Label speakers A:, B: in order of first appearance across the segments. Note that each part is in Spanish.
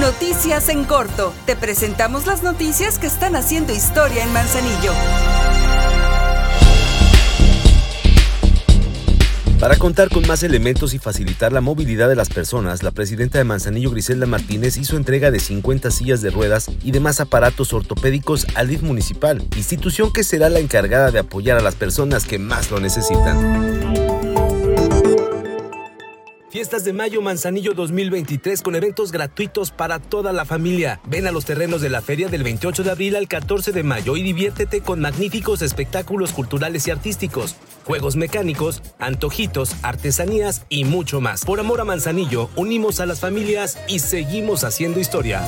A: Noticias en corto. Te presentamos las noticias que están haciendo historia en Manzanillo.
B: Para contar con más elementos y facilitar la movilidad de las personas, la presidenta de Manzanillo, Griselda Martínez, hizo entrega de 50 sillas de ruedas y demás aparatos ortopédicos al DIF municipal, institución que será la encargada de apoyar a las personas que más lo necesitan. Fiestas de Mayo Manzanillo 2023 con eventos gratuitos para toda la familia. Ven a los terrenos de la feria del 28 de abril al 14 de mayo y diviértete con magníficos espectáculos culturales y artísticos, juegos mecánicos, antojitos, artesanías y mucho más. Por amor a Manzanillo, unimos a las familias y seguimos haciendo historia.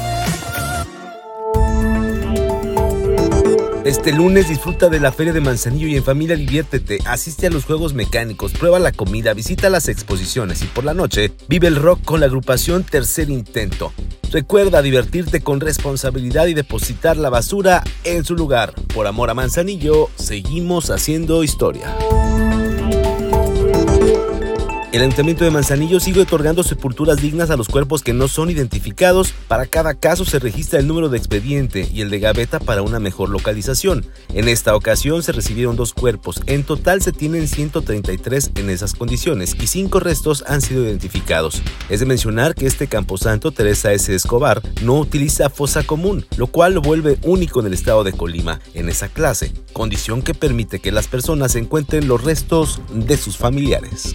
B: Este lunes disfruta de la Feria de Manzanillo y en familia diviértete, asiste a los juegos mecánicos, prueba la comida, visita las exposiciones y por la noche vive el rock con la agrupación Tercer Intento. Recuerda divertirte con responsabilidad y depositar la basura en su lugar. Por amor a Manzanillo, seguimos haciendo historia. El Ayuntamiento de Manzanillo sigue otorgando sepulturas dignas a los cuerpos que no son identificados. Para cada caso se registra el número de expediente y el de gaveta para una mejor localización. En esta ocasión se recibieron dos cuerpos. En total se tienen 133 en esas condiciones y cinco restos han sido identificados. Es de mencionar que este camposanto Teresa S. Escobar no utiliza fosa común, lo cual lo vuelve único en el estado de Colima en esa clase, condición que permite que las personas encuentren los restos de sus familiares.